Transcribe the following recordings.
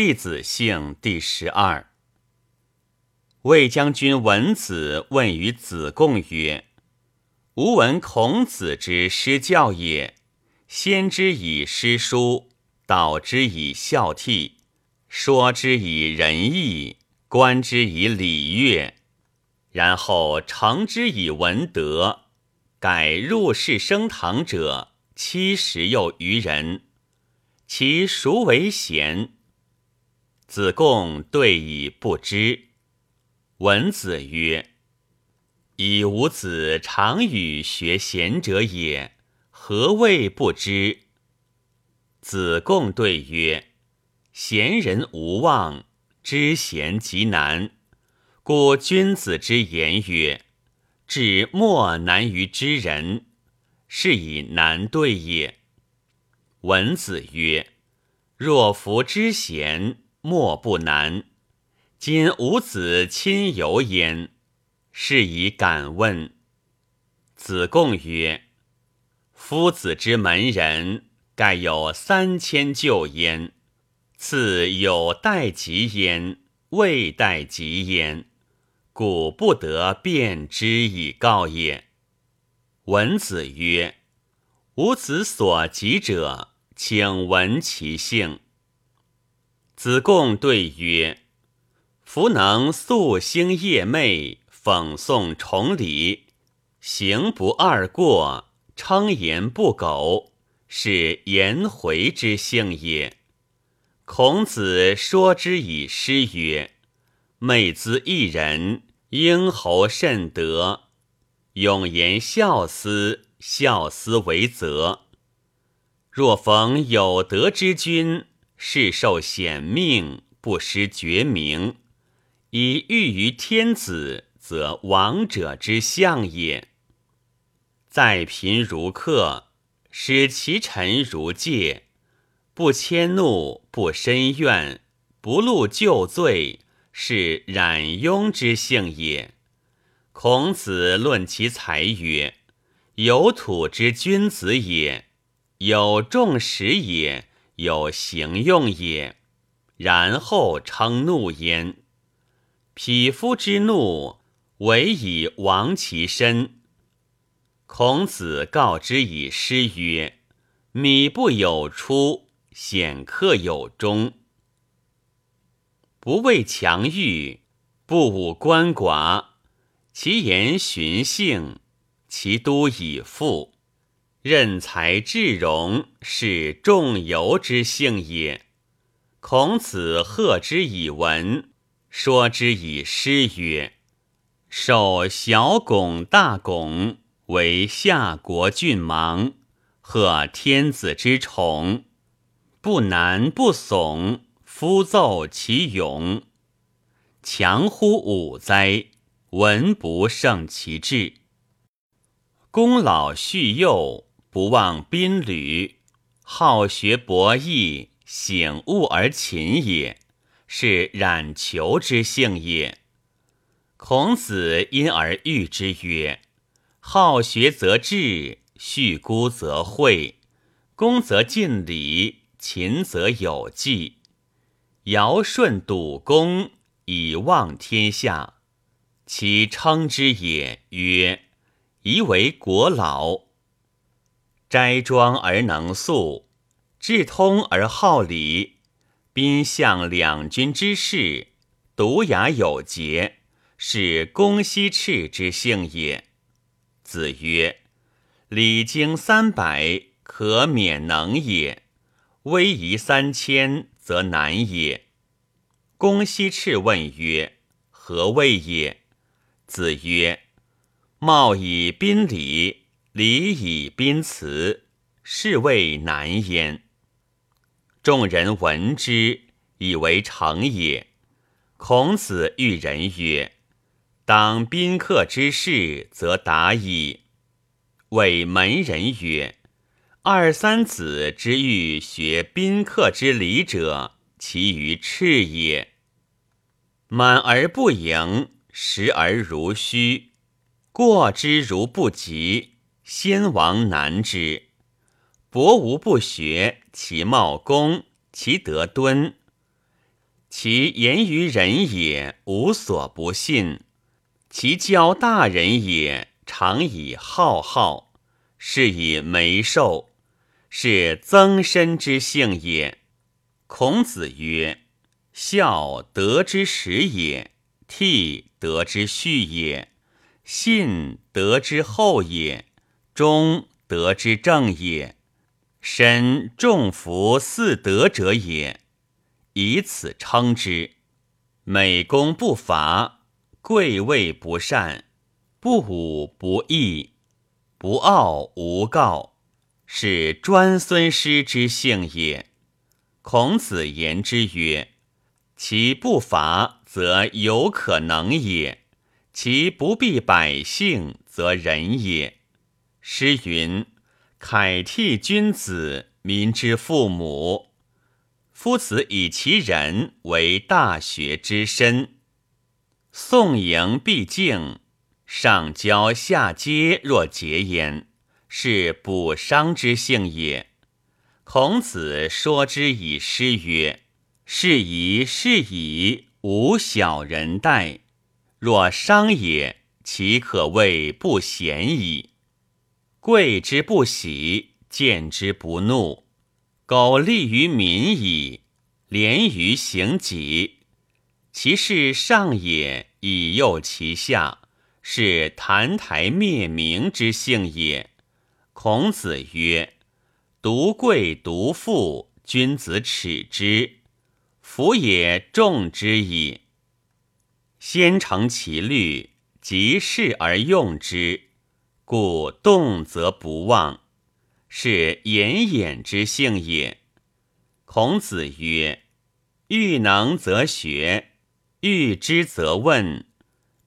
弟子姓第十二。魏将军文子问于子贡曰：“吾闻孔子之师教也，先之以诗书，导之以孝悌，说之以仁义，观之以礼乐，然后成之以文德。改入世升堂者七十又余人，其孰为贤？”子贡对以不知。文子曰：“以吾子常与学贤者也，何谓不知？”子贡对曰：“贤人无望，知贤极难。故君子之言曰：‘至莫难于知人’，是以难对也。”文子曰：“若夫知贤，莫不难。”今吾子亲游焉，是以敢问。子贡曰：“夫子之门人，盖有三千旧焉。次有待及焉，未待及焉，故不得辩之以告也。”文子曰：“吾子所及者，请闻其姓。”子贡对曰：夫能夙兴夜寐，讽诵崇礼，行不贰过，称言不苟，是颜回之性也。孔子说之以诗曰：“寐兹一人，婴侯甚德。永言孝思，孝思为泽。若逢有德之君，是受显命，不失绝名。”以喻于天子，则王者之相也。在贫如客，使其臣如戒，不迁怒，不申怨，不露旧罪，是冉雍之性也。孔子论其才曰：“有土之君子也，有众识也，有行用也。”然后称怒焉。匹夫之怒，唯以亡其身。孔子告之以诗曰：“米不有出，显客有终。不畏强欲，不侮鳏寡。其言循性，其都以富。任才治容，是仲由之性也。孔子贺之以文。”说之以诗曰：“受小拱大拱，为夏国郡王，贺天子之宠，不难不耸，夫奏其勇，强乎武哉！文不胜其志。公老恤幼，不忘宾旅，好学博弈，醒悟而勤也。”是冉求之性也。孔子因而喻之曰：“好学则智，恤孤则惠，恭则尽礼，勤则有纪。尧舜笃公，以望天下。其称之也，曰：宜为国老。斋庄而能素，志通而好礼。”宾相两君之事，独雅有节，是公西赤之性也。子曰：“礼经三百，可免能也；威仪三千，则难也。”公西赤问曰：“何谓也？”子曰：“貌以宾礼，礼以宾辞，是谓难焉。”众人闻之，以为成也。孔子喻人曰：“当宾客之事，则达矣。”谓门人曰：“二三子之欲学宾客之礼者，其于赤也。满而不盈，实而如虚，过之如不及，先王难之。”博无不学，其貌恭，其德敦。其言于人也，无所不信；其教大人也，常以浩浩，是以眉寿，是增身之性也。孔子曰：“孝德之始也，悌德之序也，信德之后也，忠德之正也。身重服四德者也。”以此称之，美功不伐，贵位不善，不武不义，不傲无告，是专孙师之性也。孔子言之曰：“其不伐，则有可能也；其不避百姓，则仁也。”诗云：“凯替君子，民之父母。”夫子以其人为大学之身，宋迎必敬，上交下接若节焉，是补伤之性也。孔子说之以诗曰：“是宜是矣，无小人待。若伤也，其可谓不贤矣。贵之不喜，见之不怒。”苟利于民矣，廉于行己，其事上也，以诱其下，是澹台灭明之性也。孔子曰：“独贵独富，君子耻之，夫也重之矣。先成其律，及事而用之，故动则不忘。”是言衍之性也。孔子曰：“欲能则学，欲知则问，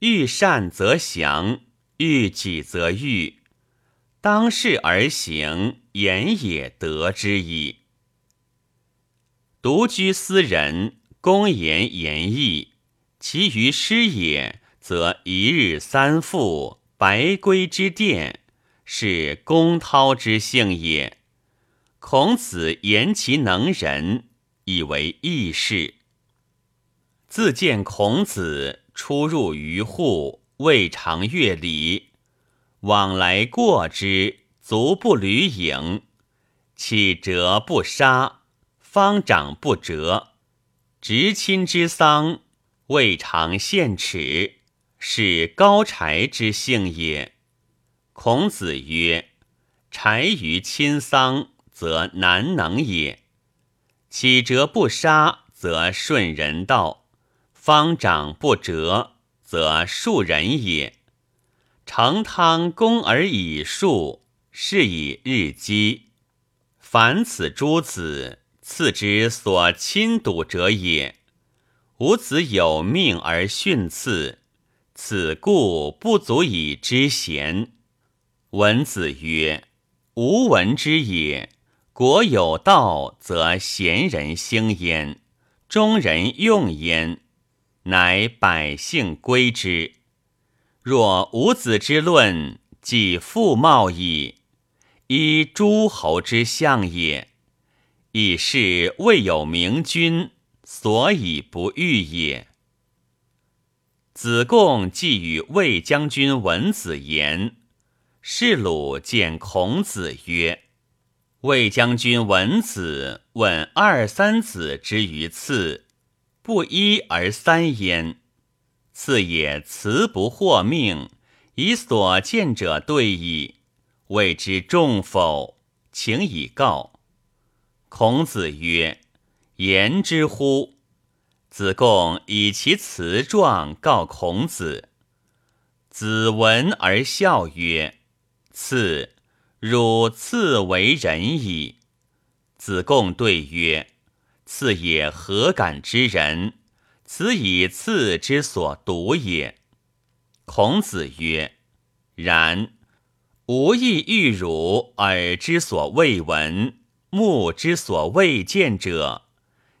欲善则详，欲己则欲。当事而行，言也得之矣。”独居斯人，公言言义，其余师也，则一日三复，白圭之殿。是公涛之姓也。孔子言其能人，以为义士。自见孔子出入于户，未尝乐礼，往来过之，足不履影。启折不杀，方长不折。执亲之丧，未尝献耻，是高柴之性也。孔子曰：“柴于亲丧，则难能也；岂折不杀，则顺人道；方长不折，则庶人也。成汤公而以恕，是以日积。凡此诸子，次之所亲笃者也。吾子有命而训次，此故不足以知贤。”文子曰：“吾闻之也。国有道，则贤人兴焉，中人用焉，乃百姓归之。若吾子之论，即父茂矣，依诸侯之相也。以是未有明君，所以不遇也。”子贡既与魏将军文子言。士鲁见孔子曰：“魏将军闻子问二三子之于次，不一而三焉。次也辞不获命，以所见者对矣。谓之重否？请以告。”孔子曰：“言之乎？”子贡以其辞状告孔子。子闻而笑曰。赐汝赐为人矣。子贡对曰：“赐也何敢之人？此以赐之所独也。”孔子曰：“然。吾亦欲汝耳之所未闻，目之所未见者，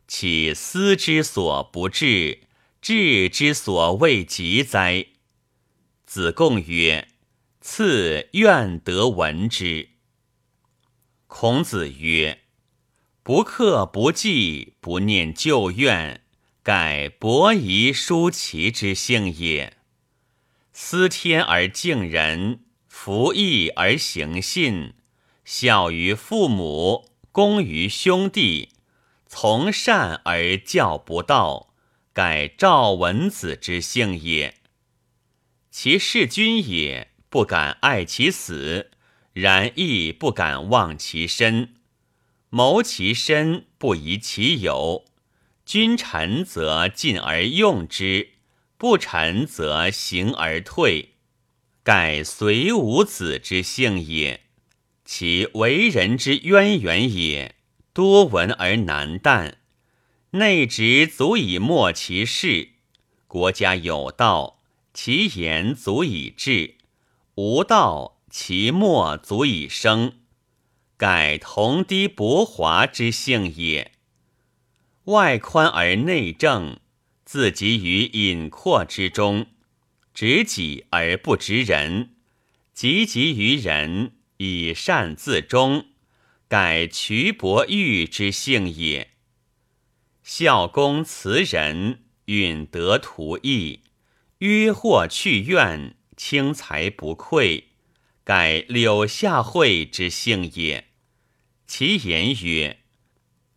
岂思之所不至，志之所未及哉？”子贡曰。赐愿得闻之。孔子曰：“不克不计，不念旧怨，盖伯夷叔齐之性也。思天而敬人，服义而行信，孝于父母，恭于兄弟，从善而教不道，盖赵文子之性也。其弑君也，不敢爱其死，然亦不敢忘其身。谋其身，不疑其有。君臣则进而用之，不臣则行而退。盖随五子之性也。其为人之渊源也，多闻而难淡。内直足以默其事，国家有道。其言足以治，无道其末足以生。改同低薄华之性也。外宽而内正，自极于隐阔之中，执己而不执人，积极于人以善自忠，改瞿伯玉之性也。孝公慈人，允得图义。约或去怨，轻财不愧，盖柳下惠之性也。其言曰：“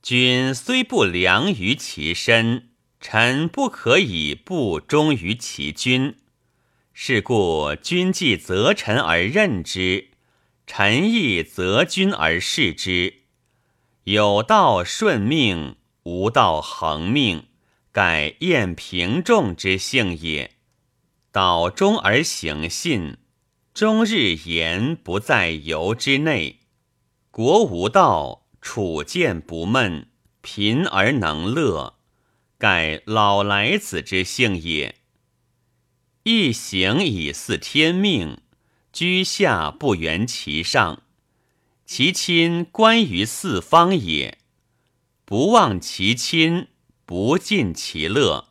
君虽不良于其身，臣不可以不忠于其君。是故君既责臣而任之，臣亦择君而事之。有道顺命，无道恒命，盖晏平众之性也。”道忠而行信，终日言不在由之内。国无道，处见不闷，贫而能乐，盖老来子之性也。一行以似天命，居下不圆其上，其亲观于四方也。不忘其亲，不尽其乐，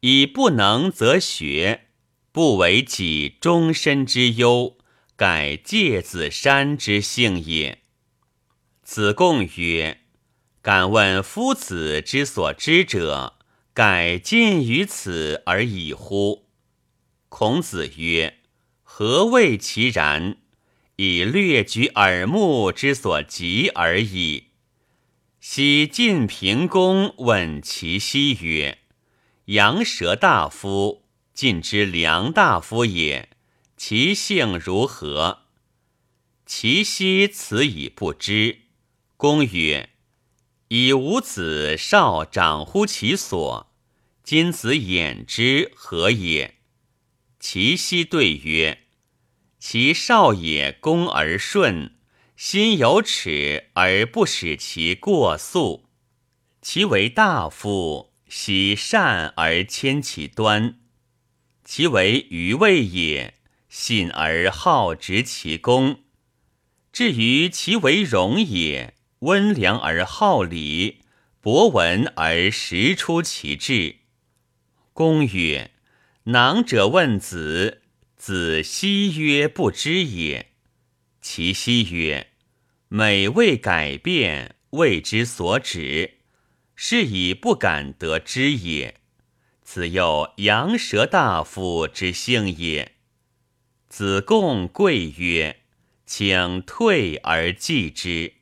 以不能则学。不为己终身之忧，改介子山之性也。子贡曰：“敢问夫子之所知者，改尽于此而已乎？”孔子曰：“何谓其然？以略举耳目之所及而已。”昔晋平公问其西曰：“羊舌大夫。”晋之良大夫也，其性如何？其奚此以不知。公曰：“以吾子少长乎其所，今子掩之何也？”其奚对曰：“其少也，恭而顺，心有耻而不使其过速；其为大夫，喜善而谦其端。”其为愚魏也，信而好执其功；至于其为荣也，温良而好礼，博闻而识出其志。公曰：“囊者问子，子奚曰不知也。”其奚曰：“美未改变，未之所指，是以不敢得知也。”此又羊舌大夫之性也。子贡贵曰：“请退而继之。”